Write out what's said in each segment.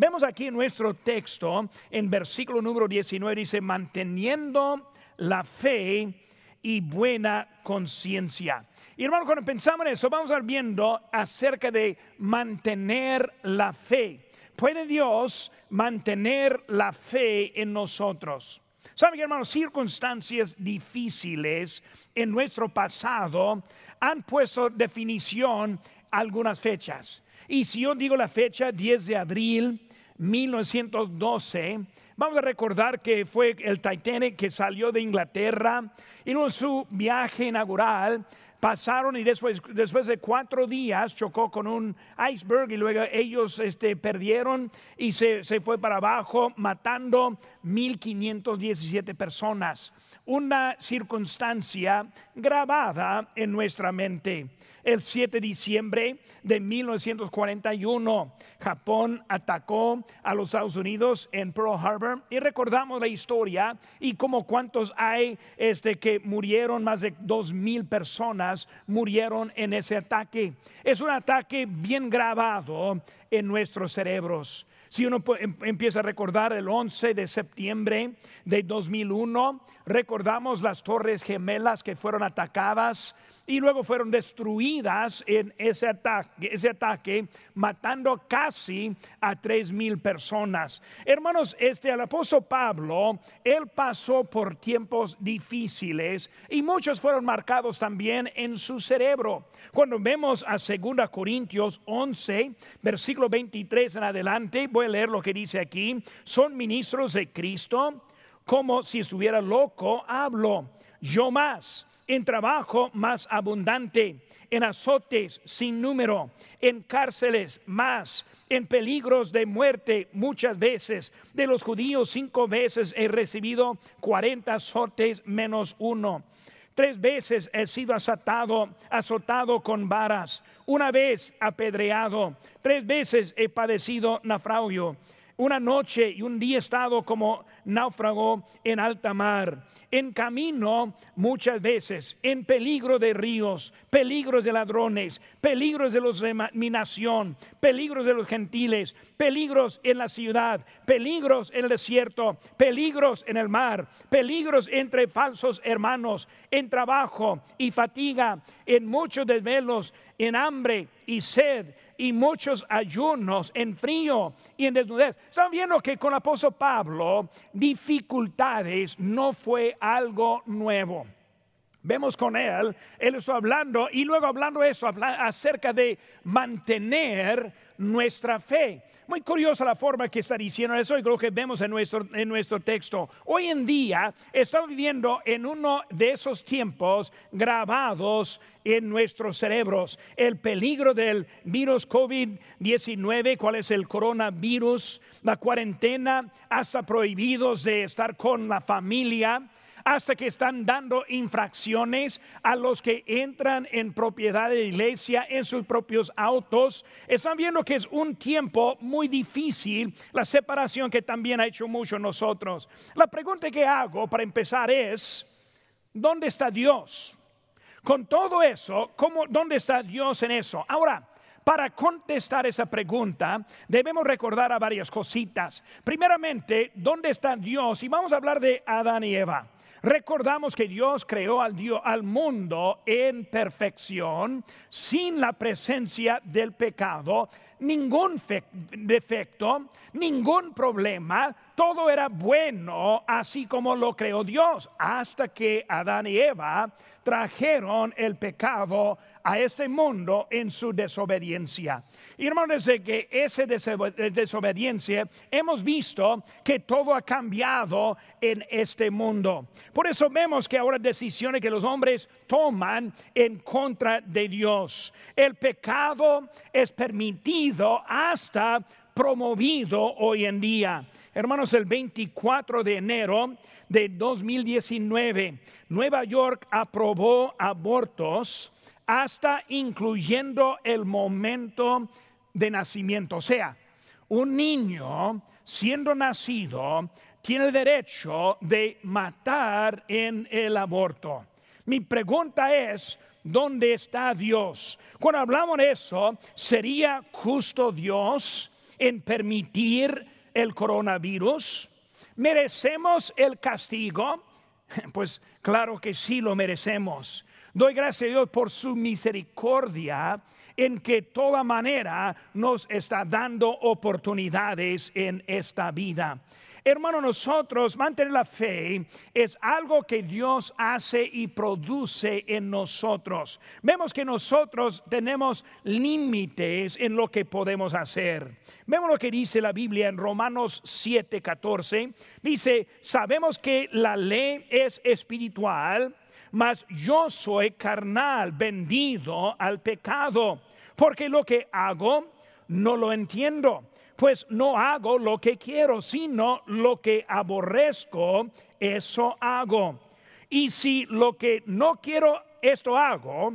vemos aquí en nuestro texto, en versículo número 19, dice, manteniendo la fe y buena conciencia. Y hermano, cuando pensamos en eso, vamos a ir viendo acerca de mantener la fe. ¿Puede Dios mantener la fe en nosotros? ¿Saben, hermanos? Circunstancias difíciles en nuestro pasado han puesto definición algunas fechas. Y si yo digo la fecha 10 de abril 1912, vamos a recordar que fue el Titanic que salió de Inglaterra y luego su viaje inaugural pasaron y después, después de cuatro días chocó con un iceberg y luego ellos este, perdieron y se, se fue para abajo matando 1517 personas. Una circunstancia grabada en nuestra mente el 7 de diciembre de 1941. Japón atacó a los Estados Unidos en Pearl Harbor y recordamos la historia y como cuántos hay este, que murieron, más de dos mil murieron en ese ataque. Es un ataque bien grabado en nuestros cerebros. Si uno em, empieza a recordar el 11 de septiembre de 2001, recordamos las torres gemelas que fueron atacadas y luego fueron destruidas en ese ataque, ese ataque matando casi a tres mil personas. Hermanos, este el apóstol Pablo, él pasó por tiempos difíciles y muchos fueron marcados también en su cerebro. Cuando vemos a 2 Corintios 11, versículo 23 en adelante, voy leer lo que dice aquí, son ministros de Cristo, como si estuviera loco, hablo, yo más en trabajo más abundante, en azotes sin número, en cárceles más, en peligros de muerte muchas veces. De los judíos cinco veces he recibido cuarenta azotes menos uno. Tres veces he sido azotado, azotado con varas, una vez apedreado, tres veces he padecido naufragio una noche y un día estado como náufrago en alta mar, en camino muchas veces, en peligro de ríos, peligros de ladrones, peligros de los de mi nación, peligros de los gentiles, peligros en la ciudad, peligros en el desierto, peligros en el mar, peligros entre falsos hermanos, en trabajo y fatiga, en muchos desvelos, en hambre y sed y muchos ayunos, en frío y en desnudez. Están viendo que con el apóstol Pablo dificultades no fue algo nuevo. Vemos con él, él está hablando y luego hablando eso, acerca de mantener nuestra fe. Muy curiosa la forma que está diciendo eso y creo que vemos en nuestro, en nuestro texto. Hoy en día estamos viviendo en uno de esos tiempos grabados en nuestros cerebros. El peligro del virus COVID-19, cuál es el coronavirus, la cuarentena, hasta prohibidos de estar con la familia hasta que están dando infracciones a los que entran en propiedad de iglesia en sus propios autos. Están viendo que es un tiempo muy difícil, la separación que también ha hecho mucho nosotros. La pregunta que hago para empezar es, ¿dónde está Dios? Con todo eso, ¿cómo, ¿dónde está Dios en eso? Ahora, para contestar esa pregunta, debemos recordar a varias cositas. Primeramente, ¿dónde está Dios? Y vamos a hablar de Adán y Eva. Recordamos que Dios creó al, al mundo en perfección, sin la presencia del pecado, ningún defecto, ningún problema, todo era bueno, así como lo creó Dios, hasta que Adán y Eva trajeron el pecado a este mundo en su desobediencia. Y hermanos, desde que esa desobediencia hemos visto que todo ha cambiado en este mundo. Por eso vemos que ahora decisiones que los hombres toman en contra de Dios. El pecado es permitido hasta promovido hoy en día. Hermanos, el 24 de enero de 2019, Nueva York aprobó abortos hasta incluyendo el momento de nacimiento. O sea, un niño siendo nacido tiene el derecho de matar en el aborto. Mi pregunta es, ¿dónde está Dios? Cuando hablamos de eso, ¿sería justo Dios en permitir el coronavirus? ¿Merecemos el castigo? Pues claro que sí lo merecemos. Doy gracias a Dios por su misericordia en que toda manera nos está dando oportunidades en esta vida. Hermano, nosotros mantener la fe es algo que Dios hace y produce en nosotros. Vemos que nosotros tenemos límites en lo que podemos hacer. Vemos lo que dice la Biblia en Romanos 7, 14. Dice, sabemos que la ley es espiritual, mas yo soy carnal, vendido al pecado, porque lo que hago no lo entiendo pues no hago lo que quiero, sino lo que aborrezco, eso hago. Y si lo que no quiero, esto hago,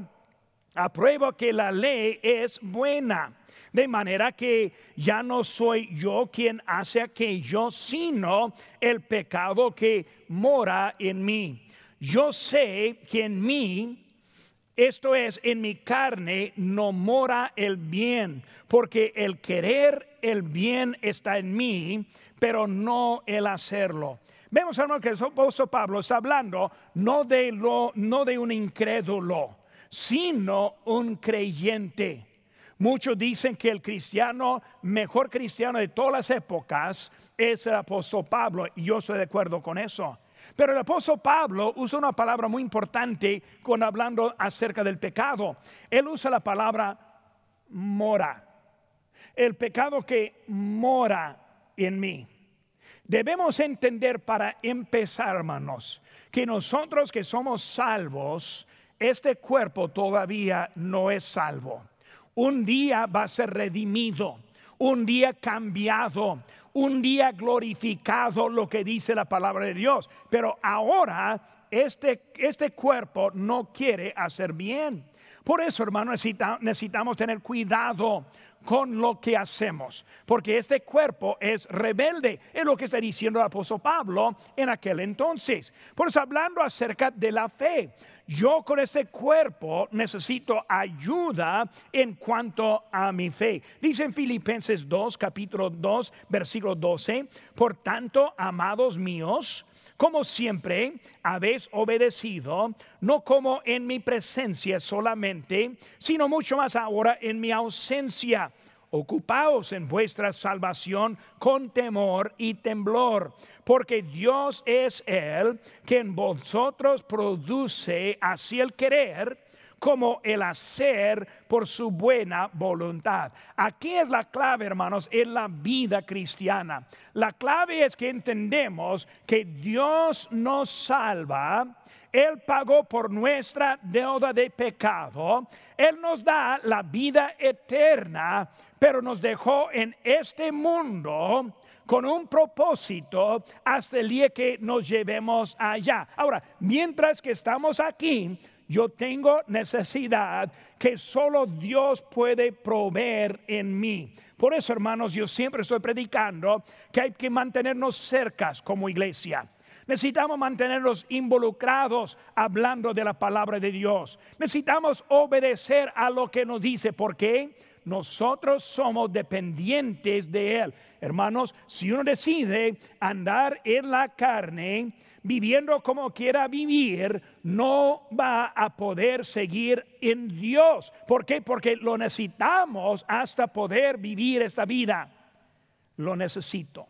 apruebo que la ley es buena. De manera que ya no soy yo quien hace aquello, sino el pecado que mora en mí. Yo sé que en mí esto es, en mi carne no mora el bien, porque el querer el bien está en mí, pero no el hacerlo. Vemos, hermano, que el apóstol Pablo está hablando no de, lo, no de un incrédulo, sino un creyente. Muchos dicen que el cristiano, mejor cristiano de todas las épocas, es el apóstol Pablo, y yo estoy de acuerdo con eso. Pero el apóstol Pablo usa una palabra muy importante cuando hablando acerca del pecado. Él usa la palabra mora. El pecado que mora en mí. Debemos entender para empezar, hermanos, que nosotros que somos salvos, este cuerpo todavía no es salvo. Un día va a ser redimido, un día cambiado, un día glorificado lo que dice la palabra de Dios. Pero ahora este, este cuerpo no quiere hacer bien. Por eso, hermano, necesitamos tener cuidado con lo que hacemos, porque este cuerpo es rebelde, es lo que está diciendo el apóstol Pablo en aquel entonces. Por eso, hablando acerca de la fe, yo con este cuerpo necesito ayuda en cuanto a mi fe. Dice en Filipenses 2, capítulo 2, versículo 12, por tanto, amados míos, como siempre habéis obedecido, no como en mi presencia solamente, sino mucho más ahora en mi ausencia Ocupaos en vuestra salvación con temor y temblor, porque Dios es el que en vosotros produce así el querer como el hacer por su buena voluntad. Aquí es la clave, hermanos, en la vida cristiana. La clave es que entendemos que Dios nos salva él pagó por nuestra deuda de pecado. Él nos da la vida eterna, pero nos dejó en este mundo con un propósito hasta el día que nos llevemos allá. Ahora, mientras que estamos aquí, yo tengo necesidad que solo Dios puede proveer en mí. Por eso, hermanos, yo siempre estoy predicando que hay que mantenernos cercas como iglesia. Necesitamos mantenernos involucrados hablando de la palabra de Dios. Necesitamos obedecer a lo que nos dice. ¿Por qué? Nosotros somos dependientes de Él. Hermanos, si uno decide andar en la carne, viviendo como quiera vivir, no va a poder seguir en Dios. ¿Por qué? Porque lo necesitamos hasta poder vivir esta vida. Lo necesito.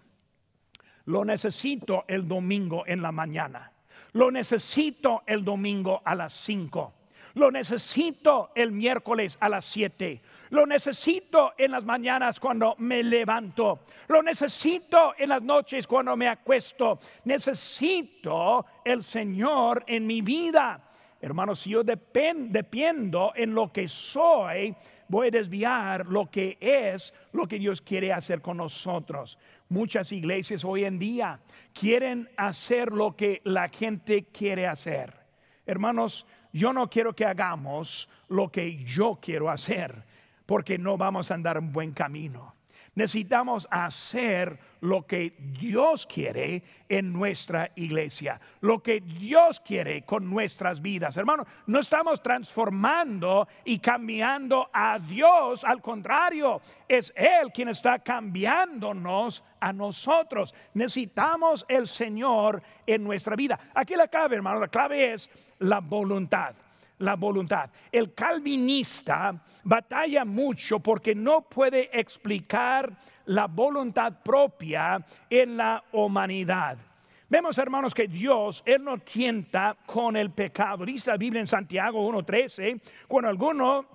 Lo necesito el domingo en la mañana. Lo necesito el domingo a las 5. Lo necesito el miércoles a las 7. Lo necesito en las mañanas cuando me levanto. Lo necesito en las noches cuando me acuesto. Necesito el Señor en mi vida. Hermanos, si yo dependo en lo que soy, voy a desviar lo que es lo que Dios quiere hacer con nosotros. Muchas iglesias hoy en día quieren hacer lo que la gente quiere hacer. Hermanos, yo no quiero que hagamos lo que yo quiero hacer, porque no vamos a andar en buen camino. Necesitamos hacer lo que Dios quiere en nuestra iglesia, lo que Dios quiere con nuestras vidas. Hermano, no estamos transformando y cambiando a Dios, al contrario, es Él quien está cambiándonos a nosotros. Necesitamos el Señor en nuestra vida. Aquí la clave, hermano, la clave es la voluntad la voluntad. El calvinista batalla mucho porque no puede explicar la voluntad propia en la humanidad. Vemos, hermanos, que Dios, Él no tienta con el pecado. Dice la Biblia en Santiago 1.13, cuando alguno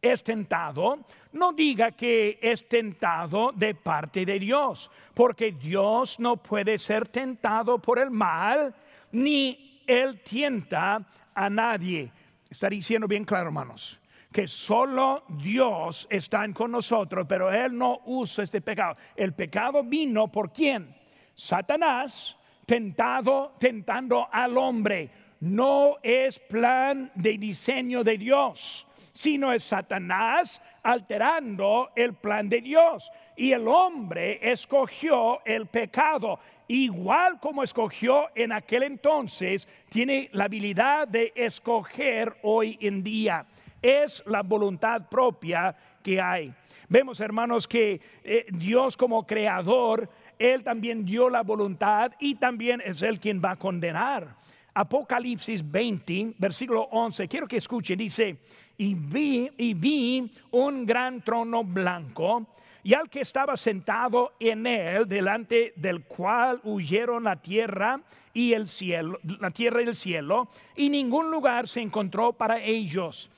es tentado, no diga que es tentado de parte de Dios, porque Dios no puede ser tentado por el mal, ni Él tienta a nadie. Está diciendo bien claro, hermanos, que solo Dios está con nosotros, pero Él no usa este pecado. El pecado vino por quién? Satanás tentado, tentando al hombre. No es plan de diseño de Dios, sino es Satanás alterando el plan de Dios. Y el hombre escogió el pecado igual como escogió en aquel entonces, tiene la habilidad de escoger hoy en día. Es la voluntad propia que hay. Vemos, hermanos, que eh, Dios como creador, Él también dio la voluntad y también es Él quien va a condenar. Apocalipsis 20, versículo 11, quiero que escuche, dice, y vi, y vi un gran trono blanco y al que estaba sentado en él, delante del cual huyeron la tierra y el cielo, la tierra y el cielo, y ningún lugar se encontró para ellos.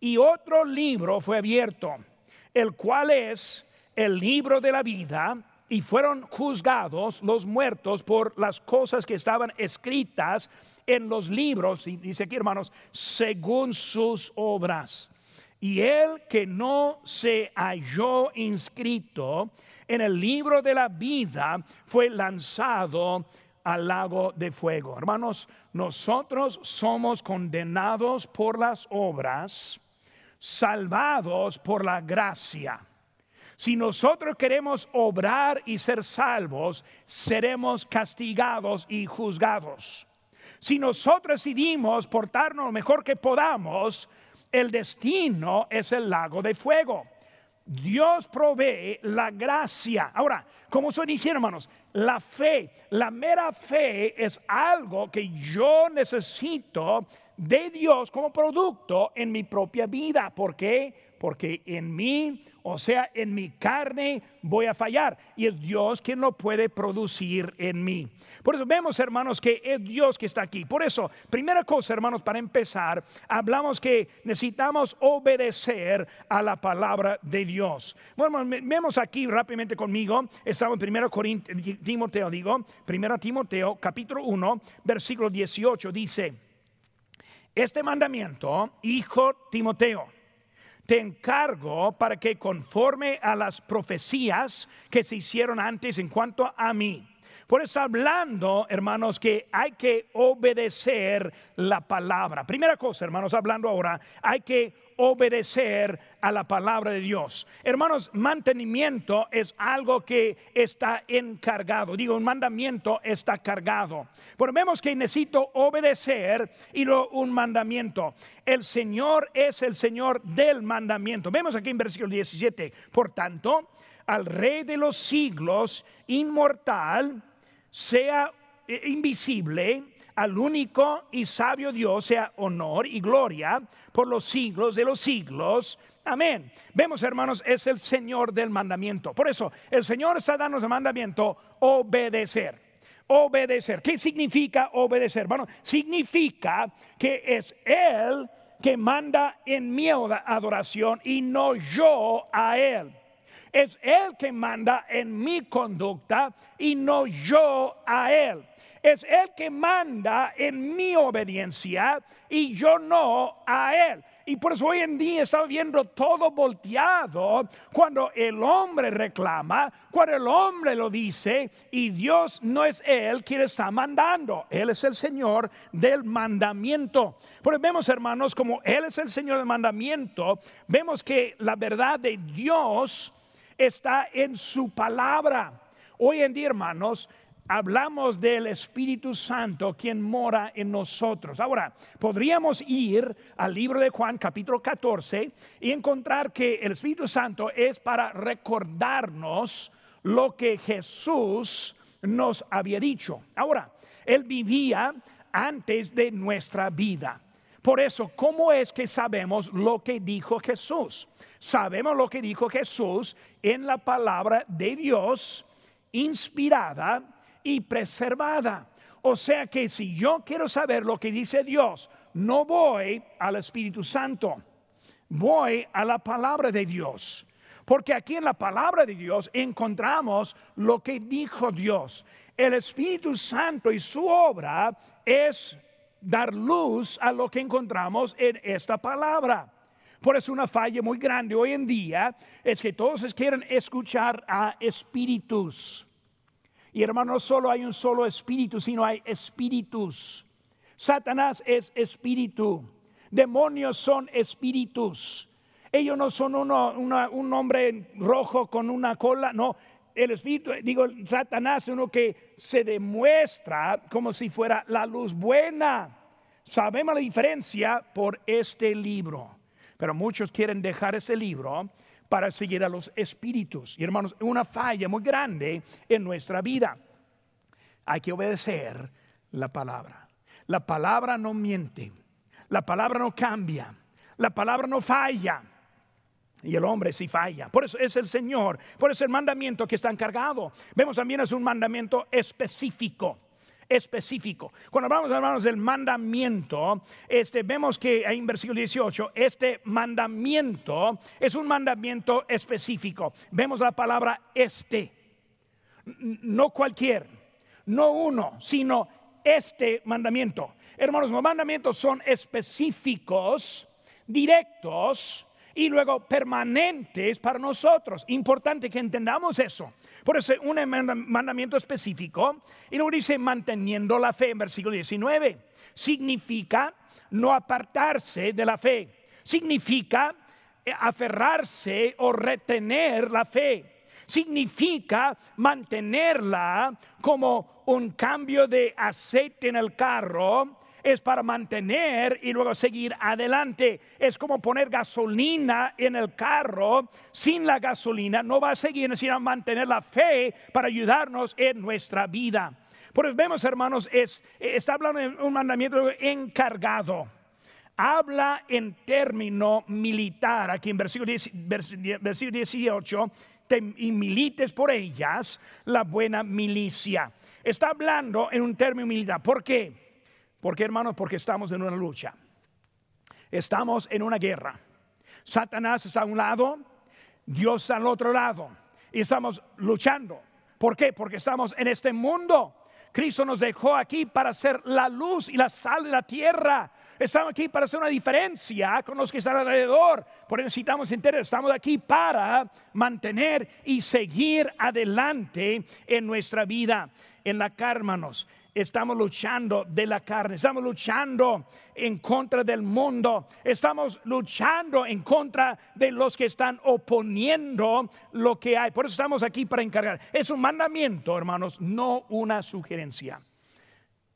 Y otro libro fue abierto, el cual es el libro de la vida, y fueron juzgados los muertos por las cosas que estaban escritas en los libros, y dice aquí hermanos, según sus obras. Y el que no se halló inscrito en el libro de la vida fue lanzado al lago de fuego. Hermanos, nosotros somos condenados por las obras, salvados por la gracia. Si nosotros queremos obrar y ser salvos, seremos castigados y juzgados. Si nosotros decidimos portarnos lo mejor que podamos, el destino es el lago de fuego. Dios provee la gracia. Ahora, como estoy diciendo, hermanos, la fe, la mera fe es algo que yo necesito de Dios como producto en mi propia vida. ¿Por qué? Porque en mí, o sea, en mi carne voy a fallar y es Dios quien lo puede producir en mí. Por eso vemos, hermanos, que es Dios que está aquí. Por eso, primera cosa, hermanos, para empezar, hablamos que necesitamos obedecer a la palabra de Dios. Bueno, vemos aquí rápidamente conmigo, estamos en 1 Timoteo, digo, 1 Timoteo, capítulo 1, versículo 18, dice, este mandamiento, hijo Timoteo, te encargo para que conforme a las profecías que se hicieron antes en cuanto a mí. Por eso hablando, hermanos, que hay que obedecer la palabra. Primera cosa, hermanos, hablando ahora, hay que obedecer a la palabra de Dios. Hermanos, mantenimiento es algo que está encargado. Digo, un mandamiento está cargado. Pero vemos que necesito obedecer y lo, un mandamiento. El Señor es el Señor del mandamiento. Vemos aquí en versículo 17. Por tanto, al Rey de los siglos, inmortal, sea eh, invisible, al único y sabio Dios sea honor y gloria por los siglos de los siglos. Amén. Vemos, hermanos, es el Señor del mandamiento. Por eso, el Señor está dando el mandamiento obedecer. Obedecer. ¿Qué significa obedecer? Bueno, significa que es Él que manda en mi adoración y no yo a Él. Es Él que manda en mi conducta y no yo a Él es el que manda en mi obediencia y yo no a Él. Y por eso hoy en día está viendo todo volteado cuando el hombre reclama, cuando el hombre lo dice y Dios no es Él quien está mandando. Él es el Señor del mandamiento. Porque vemos, hermanos, como Él es el Señor del mandamiento, vemos que la verdad de Dios está en su palabra. Hoy en día, hermanos, hablamos del Espíritu Santo quien mora en nosotros. Ahora, podríamos ir al libro de Juan capítulo 14 y encontrar que el Espíritu Santo es para recordarnos lo que Jesús nos había dicho. Ahora, Él vivía antes de nuestra vida. Por eso, ¿cómo es que sabemos lo que dijo Jesús? Sabemos lo que dijo Jesús en la palabra de Dios, inspirada y preservada. O sea que si yo quiero saber lo que dice Dios, no voy al Espíritu Santo, voy a la palabra de Dios. Porque aquí en la palabra de Dios encontramos lo que dijo Dios. El Espíritu Santo y su obra es dar luz a lo que encontramos en esta palabra. Por eso una falla muy grande hoy en día es que todos quieren escuchar a espíritus. Y hermano, no solo hay un solo espíritu, sino hay espíritus. Satanás es espíritu. Demonios son espíritus. Ellos no son uno, un hombre rojo con una cola, no, el espíritu, digo, Satanás es uno que se demuestra como si fuera la luz buena. Sabemos la diferencia por este libro, pero muchos quieren dejar ese libro para seguir a los espíritus. Y hermanos, una falla muy grande en nuestra vida. Hay que obedecer la palabra. La palabra no miente, la palabra no cambia, la palabra no falla. Y el hombre sí falla. Por eso es el Señor. Por eso el mandamiento que está encargado. Vemos también es un mandamiento específico. Específico. Cuando hablamos, hermanos, del mandamiento, este, vemos que ahí en versículo 18, este mandamiento es un mandamiento específico. Vemos la palabra este. No cualquier, no uno, sino este mandamiento. Hermanos, los mandamientos son específicos, directos, y luego permanentes para nosotros. Importante que entendamos eso. Por eso un mandamiento específico y luego dice manteniendo la fe en versículo 19. Significa no apartarse de la fe. Significa eh, aferrarse o retener la fe. Significa mantenerla como un cambio de aceite en el carro es para mantener y luego seguir adelante. Es como poner gasolina en el carro. Sin la gasolina no va a seguir, sino mantener la fe para ayudarnos en nuestra vida. Por eso vemos, hermanos, es, está hablando de un mandamiento encargado. Habla en término militar, aquí en versículo, 18, y milites por ellas la buena milicia. Está hablando en un término militar. ¿Por qué? ¿Por qué, hermanos? Porque estamos en una lucha. Estamos en una guerra. Satanás está a un lado, Dios está al otro lado. Y estamos luchando. ¿Por qué? Porque estamos en este mundo. Cristo nos dejó aquí para ser la luz y la sal de la tierra. Estamos aquí para hacer una diferencia con los que están alrededor. Por eso necesitamos entender, estamos aquí para mantener y seguir adelante en nuestra vida. En la hermanos estamos luchando de la carne, estamos luchando en contra del mundo, estamos luchando en contra de los que están oponiendo lo que hay. Por eso estamos aquí para encargar. Es un mandamiento, hermanos, no una sugerencia.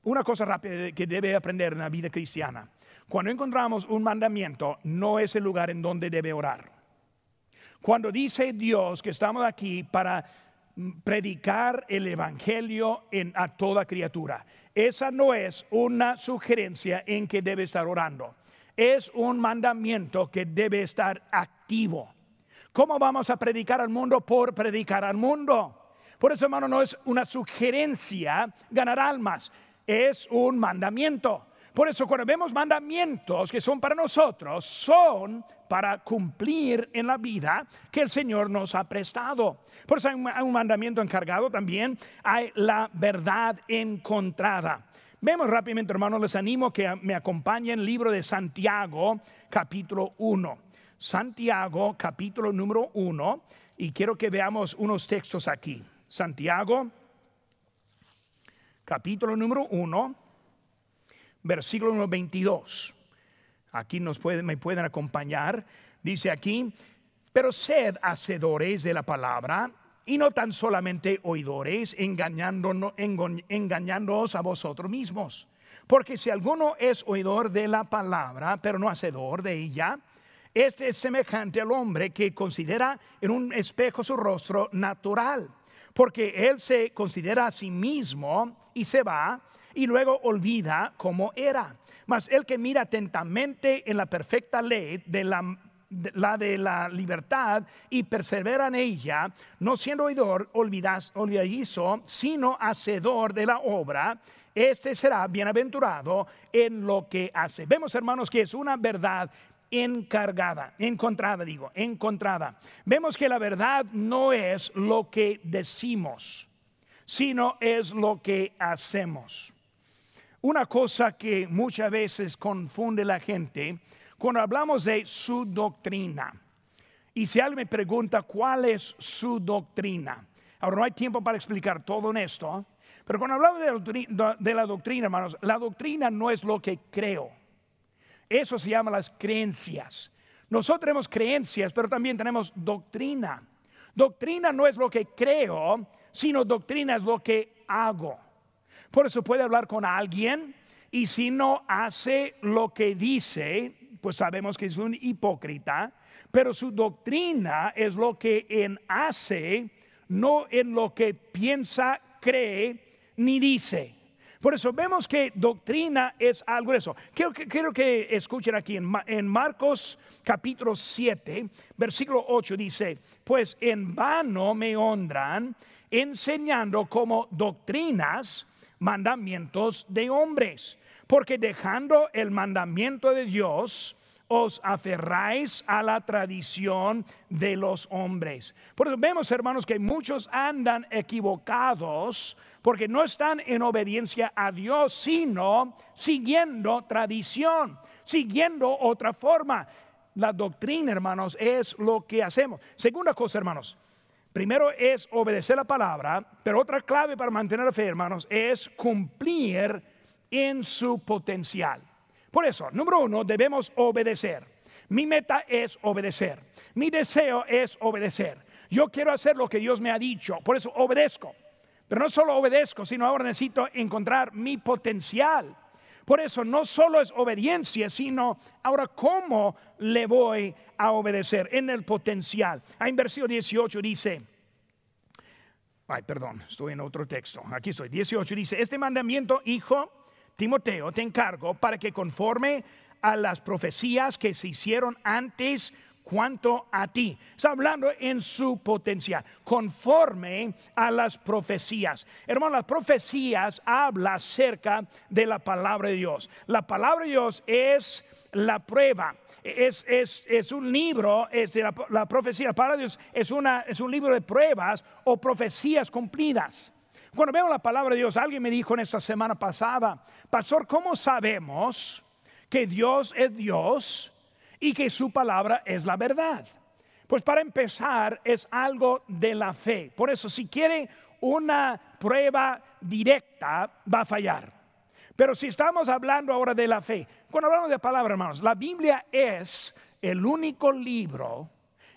Una cosa rápida que debe aprender en la vida cristiana. Cuando encontramos un mandamiento, no es el lugar en donde debe orar. Cuando dice Dios que estamos aquí para predicar el Evangelio en, a toda criatura. Esa no es una sugerencia en que debe estar orando. Es un mandamiento que debe estar activo. ¿Cómo vamos a predicar al mundo? Por predicar al mundo. Por eso, hermano, no es una sugerencia ganar almas, es un mandamiento. Por eso cuando vemos mandamientos que son para nosotros, son para cumplir en la vida que el Señor nos ha prestado. Por eso hay un, mandamiento encargado también, hay la verdad encontrada. Vemos rápidamente, hermanos, les animo que me acompañen el libro de Santiago, capítulo 1. Santiago, capítulo número 1, y quiero que veamos unos textos aquí. Santiago, capítulo número 1 versículo 22. Aquí nos pueden, me pueden acompañar. Dice aquí, Pero sed hacedores de la palabra y no tan solamente oidores, engañándoos a vosotros mismos. Porque si alguno es oidor de la palabra, pero no hacedor de ella, este es semejante al hombre que considera en un espejo su rostro natural, porque él se considera a sí mismo y se va y luego olvida cómo era. Mas el que mira atentamente en la perfecta ley de la de la libertad y persevera en ella, no siendo oidor olvidas, olvidadizo, sino hacedor de la obra, este será bienaventurado en lo que hace. Vemos, hermanos, que es una verdad encargada, encontrada, digo, encontrada. Vemos que la verdad no es lo que decimos, sino es lo que hacemos. Una cosa que muchas veces confunde la gente cuando hablamos de su doctrina, y si alguien me pregunta cuál es su doctrina, ahora no hay tiempo para explicar todo en esto, pero cuando hablamos de la doctrina, hermanos, la doctrina no es lo que creo. Eso se llama las creencias. Nosotros tenemos creencias, pero también tenemos doctrina. Doctrina no es lo que creo, sino doctrina es lo que hago. Por eso puede hablar con alguien y si no hace lo que dice, pues sabemos que es un hipócrita, pero su doctrina es lo que en hace, no en lo que piensa, cree ni dice. Por eso vemos que doctrina es algo de eso. Quiero, que escuchen aquí en, en, Marcos capítulo 7, versículo 8 dice, pues en vano me honran enseñando como doctrinas mandamientos de hombres porque dejando el mandamiento de Dios, os aferráis a la tradición de los hombres. Por eso vemos, hermanos, que muchos andan equivocados porque no están en obediencia a Dios, sino siguiendo tradición, siguiendo otra forma. La doctrina, hermanos, es lo que hacemos. Segunda cosa, hermanos. Primero es obedecer la palabra, pero otra clave para mantener la fe, hermanos, es cumplir en su potencial. Por eso, número uno, debemos obedecer. Mi meta es obedecer. Mi deseo es obedecer. Yo quiero hacer lo que Dios me ha dicho, por eso obedezco. Pero no solo obedezco, sino ahora necesito encontrar mi potencial. Por eso no solo es obediencia, sino ahora cómo le voy a obedecer en el potencial. En versículo 18 dice, ay, perdón, estoy en otro texto. Aquí estoy, 18 dice, este mandamiento, hijo, Timoteo, te encargo para que conforme a las profecías que se hicieron antes cuanto a ti. Está hablando en su potencial, conforme a las profecías. Hermano, las profecías habla acerca de la palabra de Dios. La palabra de Dios es la prueba. Es, es, un libro, es la, la, profecía para Dios es, una, es un libro de pruebas o profecías cumplidas. Cuando veo la palabra de Dios, alguien me dijo en esta semana pasada, Pastor, ¿cómo sabemos que Dios es Dios y que su palabra es la verdad? Pues para empezar es algo de la fe. Por eso si quiere una prueba directa, va a fallar. Pero si estamos hablando ahora de la fe, cuando hablamos de palabra, hermanos, la Biblia es el único libro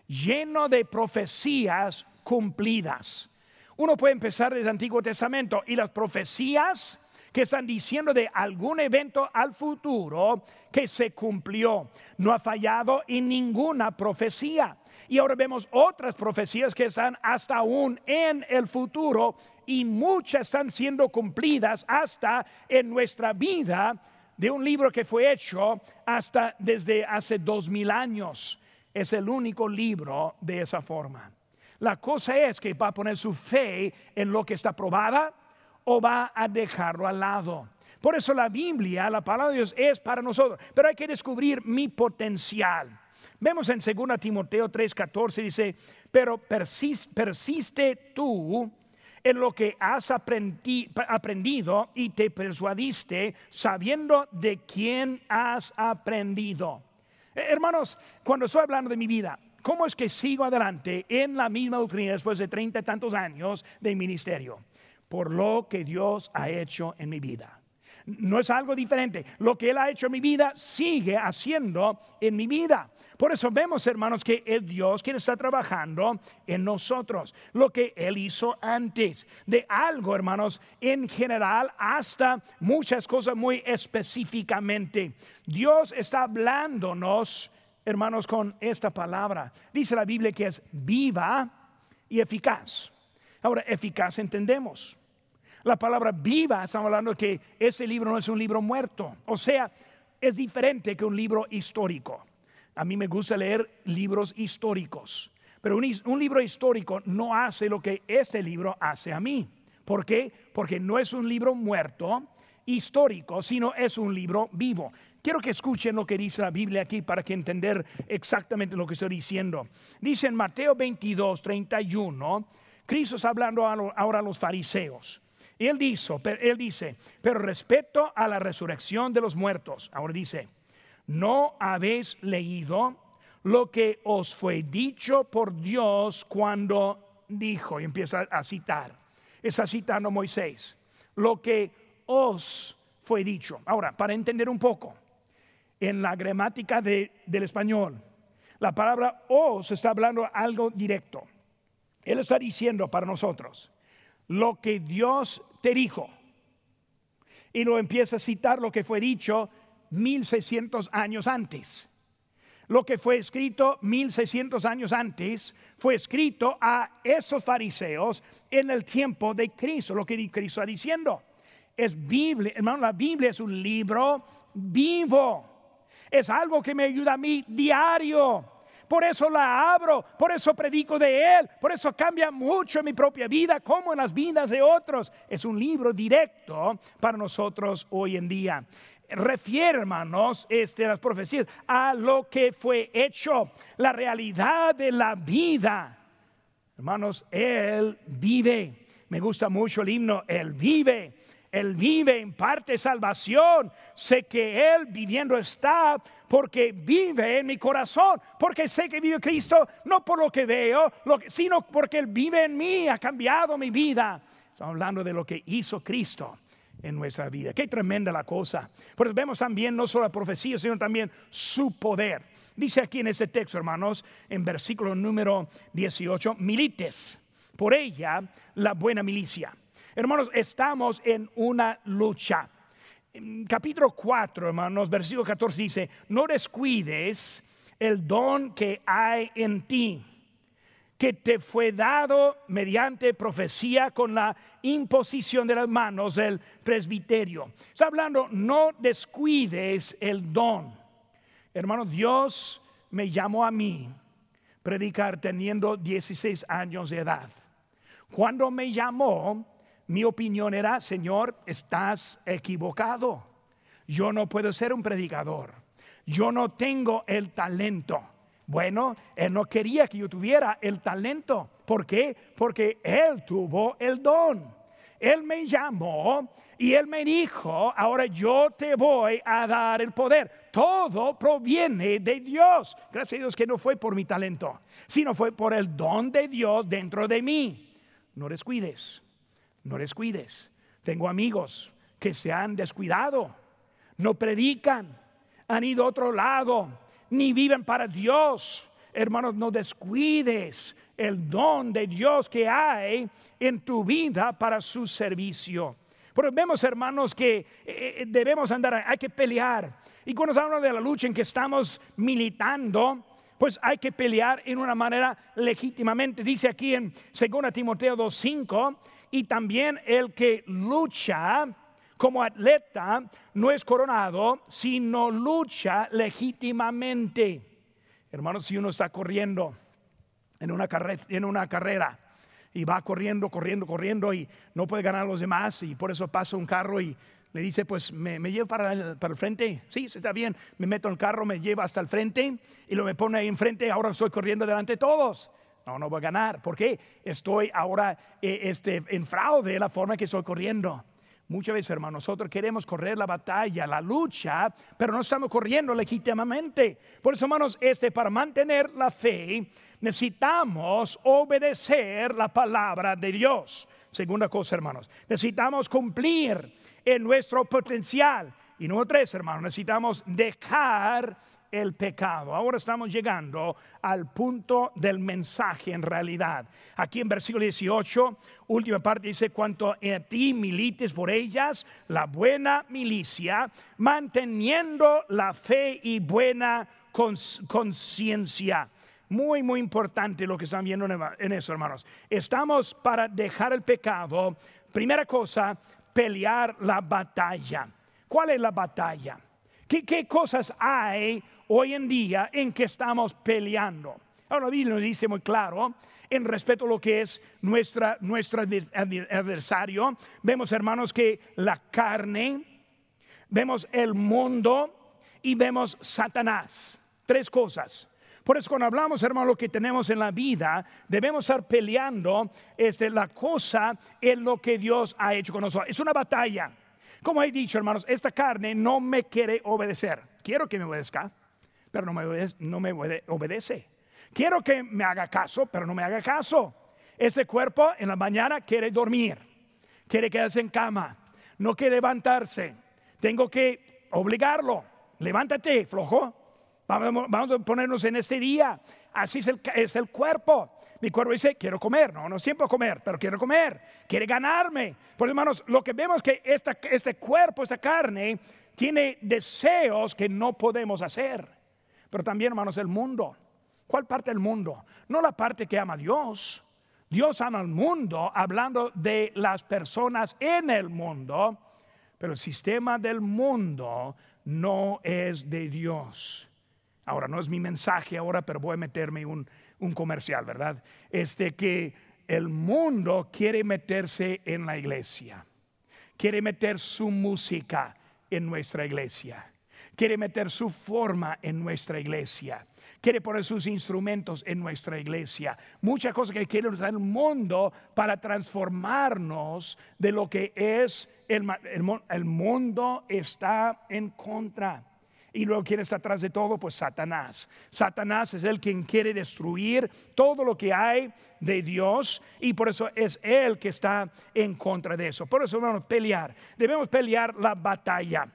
lleno de profecías cumplidas. Uno puede empezar desde el Antiguo Testamento y las profecías que están diciendo de algún evento al futuro que se cumplió. No ha fallado en ninguna profecía. Y ahora vemos otras profecías que están hasta aún en el futuro y muchas están siendo cumplidas hasta en nuestra vida de un libro que fue hecho hasta desde hace dos mil años. Es el único libro de esa forma. La cosa es que va a poner su fe en lo que está probada o va a dejarlo al lado. Por eso la Biblia, la palabra de Dios es para nosotros, pero hay que descubrir mi potencial. Vemos en 2 Timoteo 3:14 dice, pero persiste, tú en lo que has aprendido y te persuadiste sabiendo de quién has aprendido. Eh, hermanos, cuando estoy hablando de mi vida, ¿Cómo es que sigo adelante en la misma doctrina después de treinta y tantos años de ministerio? Por lo que Dios ha hecho en mi vida. No es algo diferente. Lo que Él ha hecho en mi vida sigue haciendo en mi vida. Por eso vemos, hermanos, que es Dios quien está trabajando en nosotros. Lo que Él hizo antes. De algo, hermanos, en general, hasta muchas cosas muy específicamente. Dios está hablándonos, hermanos, con esta palabra. Dice la Biblia que es viva y eficaz. Ahora, eficaz entendemos. La palabra viva, estamos hablando que ese libro no es un libro muerto. O sea, es diferente que un libro histórico. A mí me gusta leer libros históricos, pero un, libro histórico no hace lo que este libro hace a mí. ¿Por qué? Porque no es un libro muerto histórico, sino es un libro vivo. Quiero que escuchen lo que dice la Biblia aquí para que entender exactamente lo que estoy diciendo. Dice en Mateo 22, 31, Cristo está hablando ahora a los fariseos. Él, dice, pero respecto a la resurrección de los muertos, ahora dice, ¿no habéis leído lo que os fue dicho por Dios cuando dijo? Y empieza a citar. Está citando Moisés. Lo que os fue dicho. Ahora, para entender un poco, en la gramática del español, la palabra os está hablando algo directo. Él está diciendo para nosotros lo que Dios te dijo. Y lo empieza a citar lo que fue dicho 1600 años antes. Lo que fue escrito 1600 años antes fue escrito a esos fariseos en el tiempo de Cristo, lo que Cristo está diciendo. Es Biblia, hermano, la Biblia es un libro vivo. Es algo que me ayuda a mí diario. Por eso la abro, por eso predico de Él, por eso cambia mucho mi propia vida como en las vidas de otros. Es un libro directo para nosotros hoy en día refiere, hermanos, este, las profecías a lo que fue hecho, la realidad de la vida. Hermanos, Él vive. Me gusta mucho el himno, Él vive. Él vive, en parte salvación. Sé que Él viviendo está porque vive en mi corazón, porque sé que vive Cristo, no por lo que veo, sino porque Él vive en mí, ha cambiado mi vida. Estamos hablando de lo que hizo Cristo en nuestra vida. Qué tremenda la cosa. Pues vemos también no solo la profecía, sino también su poder. Dice aquí en este texto, hermanos, en versículo número 18, milites, por ella la buena milicia. Hermanos, estamos en una lucha. capítulo 4, hermanos, versículo 14 dice, no descuides el don que hay en ti que te fue dado mediante profecía con la imposición de las manos del presbiterio. Está hablando, no descuides el don. Hermano, Dios me llamó a mí predicar teniendo 16 años de edad. Cuando me llamó, mi opinión era, Señor, estás equivocado. Yo no puedo ser un predicador. Yo no tengo el talento. Bueno, Él no quería que yo tuviera el talento. ¿Por qué? Porque Él tuvo el don. Él me llamó y Él me dijo, ahora yo te voy a dar el poder. Todo proviene de Dios. Gracias a Dios que no fue por mi talento, sino fue por el don de Dios dentro de mí. No descuides, no descuides. Tengo amigos que se han descuidado, no predican, han ido a otro lado ni viven para Dios. Hermanos, no descuides el don de Dios que hay en tu vida para su servicio. Pero vemos, hermanos, que eh, eh, debemos andar, hay que pelear. Y cuando se habla de la lucha en que estamos militando, pues hay que pelear en una manera legítimamente. Dice aquí en 2 Timoteo 2.5, y también el que lucha como atleta no es coronado, sino lucha legítimamente. Hermanos, si uno está corriendo en una, carrera, en una carrera y va corriendo, corriendo, corriendo y no puede ganar a los demás y por eso pasa un carro y le dice, pues me, me lleva para el, para el frente, sí, está bien, me meto en el carro, me lleva hasta el frente y lo me pone ahí enfrente, ahora estoy corriendo delante de todos. No, no voy a ganar. ¿Por qué? Estoy ahora eh, este, en fraude de la forma que estoy corriendo. Muchas veces, hermanos, nosotros queremos correr la batalla, la lucha, pero no estamos corriendo legítimamente. Por eso, hermanos, este, para mantener la fe, necesitamos obedecer la palabra de Dios. Segunda cosa, hermanos, necesitamos cumplir en nuestro potencial. Y número tres, hermanos, necesitamos dejar el pecado. Ahora estamos llegando al punto del mensaje en realidad. Aquí en versículo 18, última parte dice, cuanto a ti milites por ellas, la buena milicia, manteniendo la fe y buena conciencia. Muy, muy importante lo que están viendo en eso, hermanos. Estamos para dejar el pecado. Primera cosa, pelear la batalla. ¿Cuál es la batalla? ¿Qué, cosas hay hoy en día en que estamos peleando? Ahora la Biblia nos dice muy claro en respeto a lo que es nuestra, nuestro adversario. Vemos, hermanos, que la carne, vemos el mundo y vemos Satanás. Tres cosas. Por eso cuando hablamos, hermano, lo que tenemos en la vida, debemos estar peleando este, la cosa en lo que Dios ha hecho con nosotros. Es una batalla. Como he dicho, hermanos, esta carne no me quiere obedecer. Quiero que me obedezca, pero no me, obedece. Quiero que me haga caso, pero no me haga caso. Ese cuerpo en la mañana quiere dormir, quiere quedarse en cama, no quiere levantarse. Tengo que obligarlo. Levántate, flojo. Vamos, a ponernos en este día. Así es el, cuerpo. Mi cuerpo dice, quiero comer, no, no siempre comer, pero quiero comer, quiere ganarme. Por hermanos, lo que vemos que este cuerpo, esta carne, tiene deseos que no podemos hacer. Pero también, hermanos, el mundo. ¿Cuál parte del mundo? No la parte que ama a Dios. Dios ama al mundo hablando de las personas en el mundo, pero el sistema del mundo no es de Dios. Ahora, no es mi mensaje ahora, pero voy a meterme un, un comercial, ¿verdad? Este que el mundo quiere meterse en la iglesia, quiere meter su música en nuestra iglesia, quiere meter su forma en nuestra iglesia, quiere poner sus instrumentos en nuestra iglesia. Muchas cosas que quiere usar el mundo para transformarnos de lo que es el, el, el mundo está en contra. Y luego, ¿quién está atrás de todo? Pues Satanás. Satanás es el quien quiere destruir todo lo que hay de Dios y por eso es él que está en contra de eso. Por eso debemos pelear. Debemos pelear la batalla.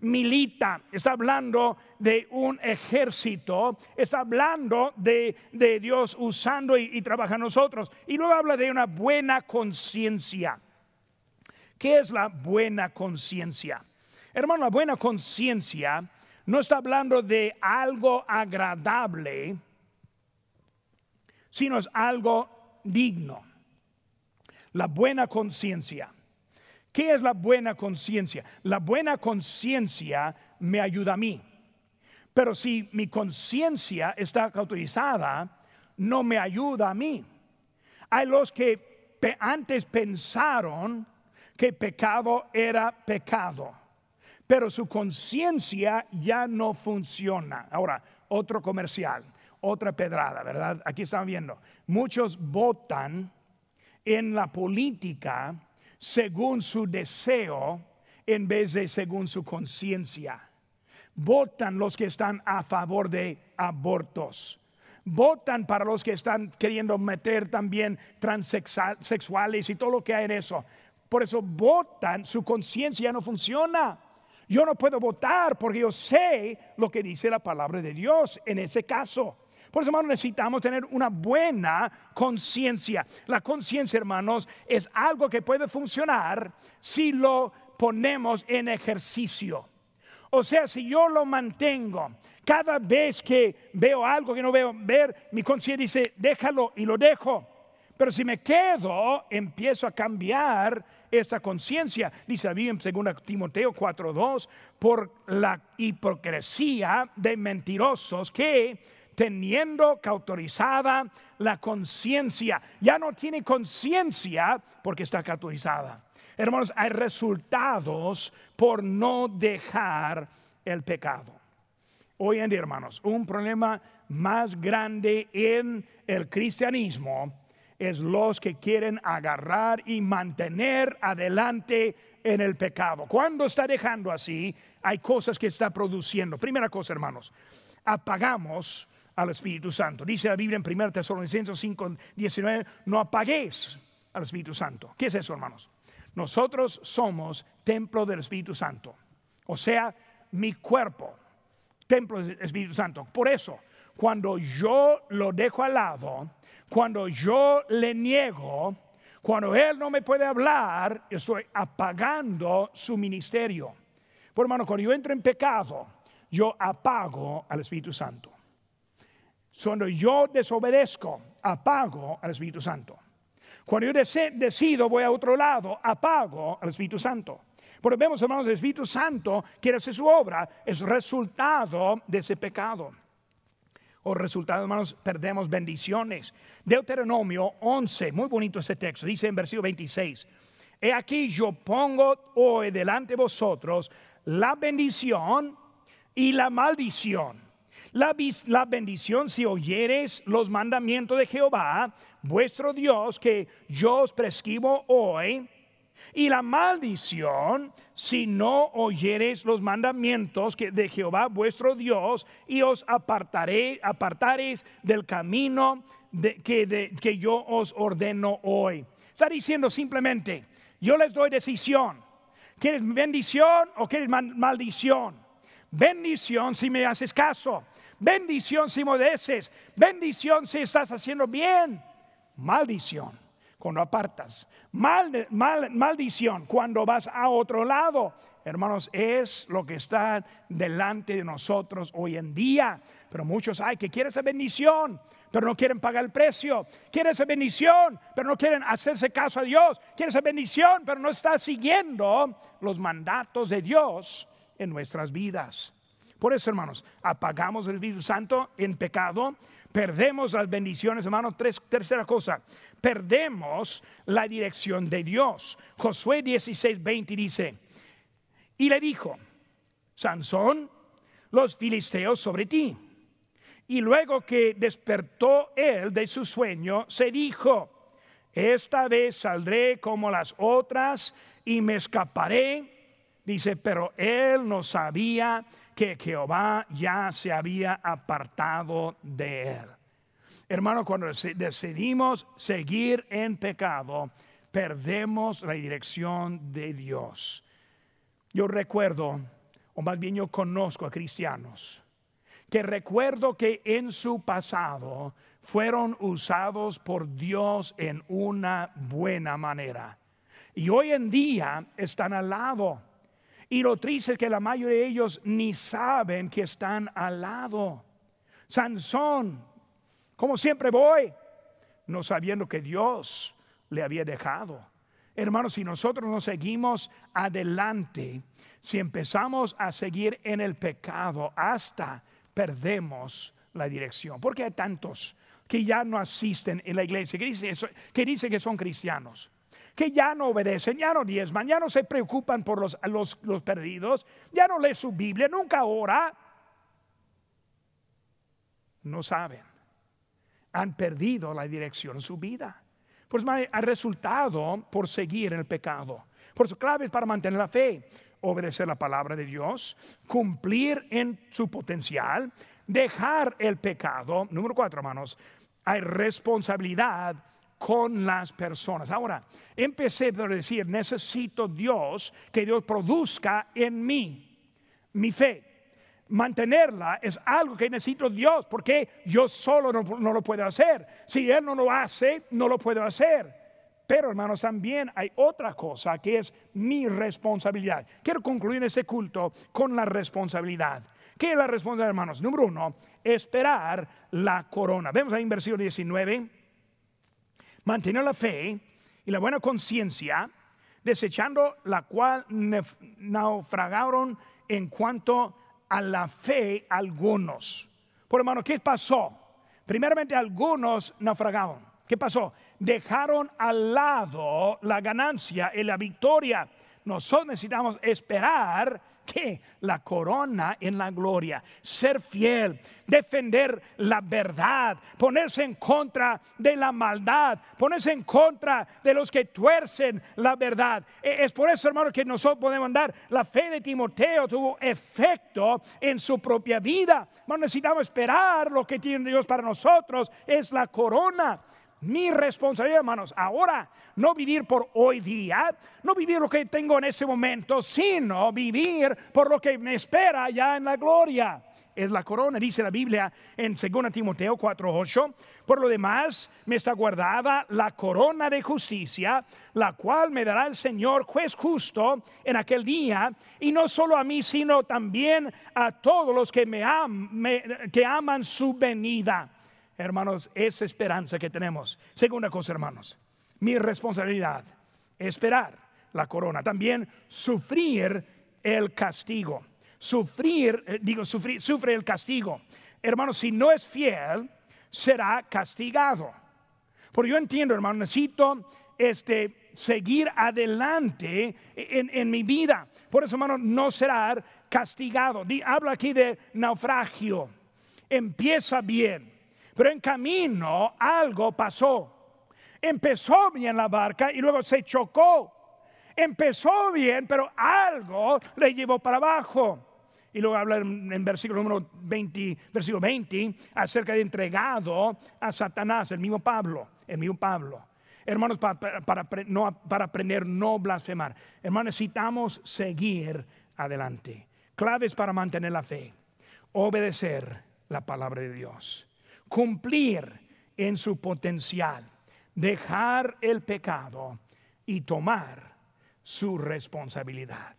Milita, está hablando de un ejército, está hablando de, Dios usando y, y trabajando nosotros. Y luego habla de una buena conciencia. ¿Qué es la buena conciencia? Hermano, la buena conciencia no está hablando de algo agradable, sino es algo digno. La buena conciencia. ¿Qué es la buena conciencia? La buena conciencia me ayuda a mí. Pero si mi conciencia está cauterizada, no me ayuda a mí. Hay los que antes pensaron que pecado era pecado pero su conciencia ya no funciona. Ahora, otro comercial, otra pedrada, ¿verdad? Aquí están viendo. Muchos votan en la política según su deseo en vez de según su conciencia. Votan los que están a favor de abortos. Votan para los que están queriendo meter también transexuales y todo lo que hay en eso. Por eso votan, su conciencia no funciona. Yo no puedo votar porque yo sé lo que dice la palabra de Dios en ese caso. Por eso, hermanos, necesitamos tener una buena conciencia. La conciencia, hermanos, es algo que puede funcionar si lo ponemos en ejercicio. O sea, si yo lo mantengo, cada vez que veo algo que no veo ver, mi conciencia dice, déjalo y lo dejo. Pero si me quedo, empiezo a cambiar esa conciencia. Dice la en 2 Timoteo 4:2, por la hipocresía de mentirosos que teniendo cautorizada la conciencia, ya no tiene conciencia porque está cautorizada. Hermanos, hay resultados por no dejar el pecado. Hoy en día, hermanos, un problema más grande en el cristianismo es los que quieren agarrar y mantener adelante en el pecado. Cuando está dejando así, hay cosas que está produciendo. Primera cosa, hermanos, apagamos al Espíritu Santo. Dice la Biblia en 1 Tesalonicenses 5, 19, no apaguéis al Espíritu Santo. ¿Qué es eso, hermanos? Nosotros somos templo del Espíritu Santo. O sea, mi cuerpo, templo del Espíritu Santo. Por eso, cuando yo lo dejo al lado, cuando yo le niego, cuando Él no me puede hablar, estoy apagando su ministerio. Por hermano, cuando yo entro en pecado, yo apago al Espíritu Santo. Cuando yo desobedezco, apago al Espíritu Santo. Cuando yo decido, voy a otro lado, apago al Espíritu Santo. Porque vemos, hermanos, el Espíritu Santo quiere hacer su obra, es resultado de ese pecado. O resultado, hermanos, perdemos bendiciones. Deuteronomio 11, muy bonito ese texto, dice en versículo 26. He aquí yo pongo hoy delante de vosotros la bendición y la maldición. La, la, bendición si oyeres los mandamientos de Jehová, vuestro Dios, que yo os prescribo hoy, y la maldición si no oyeres los mandamientos de Jehová vuestro Dios y os apartaré, apartaréis del camino que, que yo os ordeno hoy. Está diciendo simplemente, yo les doy decisión. ¿Quieres bendición o quieres maldición? Bendición si me haces caso. Bendición si me. Bendición si estás haciendo bien. Maldición cuando apartas. Mal, mal, maldición cuando vas a otro lado. Hermanos, es lo que está delante de nosotros hoy en día. Pero muchos hay que quieren esa bendición, pero no quieren pagar el precio. Quieren esa bendición, pero no quieren hacerse caso a Dios. Quieren esa bendición, pero no está siguiendo los mandatos de Dios en nuestras vidas. Por eso, hermanos, apagamos el Espíritu Santo en pecado, perdemos las bendiciones, hermanos. tercera cosa, perdemos la dirección de Dios. Josué 16, 20 dice, y le dijo, Sansón, los filisteos sobre ti. Y luego que despertó él de su sueño, se dijo, esta vez saldré como las otras y me escaparé. Dice, pero él no sabía que Jehová ya se había apartado de él. Hermano, cuando decidimos seguir en pecado, perdemos la dirección de Dios. Yo recuerdo, o más bien yo conozco a cristianos, que recuerdo que en su pasado fueron usados por Dios en una buena manera. Y hoy en día están al lado y lo triste es que la mayoría de ellos ni saben que están al lado. Sansón, como siempre voy, no sabiendo que Dios le había dejado. Hermanos, si nosotros no seguimos adelante, si empezamos a seguir en el pecado, hasta perdemos la dirección. Porque hay tantos que ya no asisten en la iglesia, que dicen que, dice que son cristianos que ya no obedecen, ya no diezman, ya no se preocupan por los, los, perdidos, ya no leen su Biblia, nunca ora. No saben. Han perdido la dirección de su vida. Pues ha resultado por seguir en el pecado. Por eso, claves para mantener la fe, obedecer la palabra de Dios, cumplir en su potencial, dejar el pecado. Número cuatro, hermanos, hay responsabilidad con las personas. Ahora, empecé por decir, necesito Dios, que Dios produzca en mí mi fe. Mantenerla es algo que necesito Dios, porque yo solo no, lo puedo hacer. Si Él no lo hace, no lo puedo hacer. Pero hermanos, también hay otra cosa que es mi responsabilidad. Quiero concluir ese culto con la responsabilidad. ¿Qué es la responsabilidad, hermanos? Número uno, esperar la corona. Vemos ahí en versículo 19 mantener la fe y la buena conciencia, desechando la cual naufragaron en cuanto a la fe algunos. Por hermano, ¿qué pasó? Primeramente algunos naufragaron. ¿Qué pasó? Dejaron al lado la ganancia y la victoria. Nosotros necesitamos esperar que la corona en la gloria, ser fiel, defender la verdad, ponerse en contra de la maldad, ponerse en contra de los que tuercen la verdad. E, es por eso, hermano, que nosotros podemos dar la fe de Timoteo tuvo efecto en su propia vida. No necesitamos esperar lo que tiene Dios para nosotros, es la corona mi responsabilidad, hermanos, ahora no vivir por hoy día, no vivir lo que tengo en ese momento, sino vivir por lo que me espera ya en la gloria. Es la corona, dice la Biblia en 2 Timoteo 4:8. Por lo demás, me está guardada la corona de justicia, la cual me dará el Señor, juez justo, en aquel día, y no solo a mí, sino también a todos los que me, que aman su venida hermanos, esa esperanza que tenemos. Segunda cosa, hermanos, mi responsabilidad, esperar la corona. También sufrir el castigo. Sufrir, eh, digo, sufrir, sufre el castigo. Hermanos, si no es fiel, será castigado. Porque yo entiendo, hermano, necesito este, seguir adelante en, en, mi vida. Por eso, hermano, no será castigado. habla aquí de naufragio. Empieza bien pero en camino algo pasó. Empezó bien la barca y luego se chocó. Empezó bien, pero algo le llevó para abajo. Y luego habla en, versículo número 20, versículo 20, acerca de entregado a Satanás, el mismo Pablo, el mismo Pablo. Hermanos, para, para, para aprender no blasfemar. Hermanos, necesitamos seguir adelante. Claves para mantener la fe. Obedecer la palabra de Dios cumplir en su potencial, dejar el pecado y tomar su responsabilidad.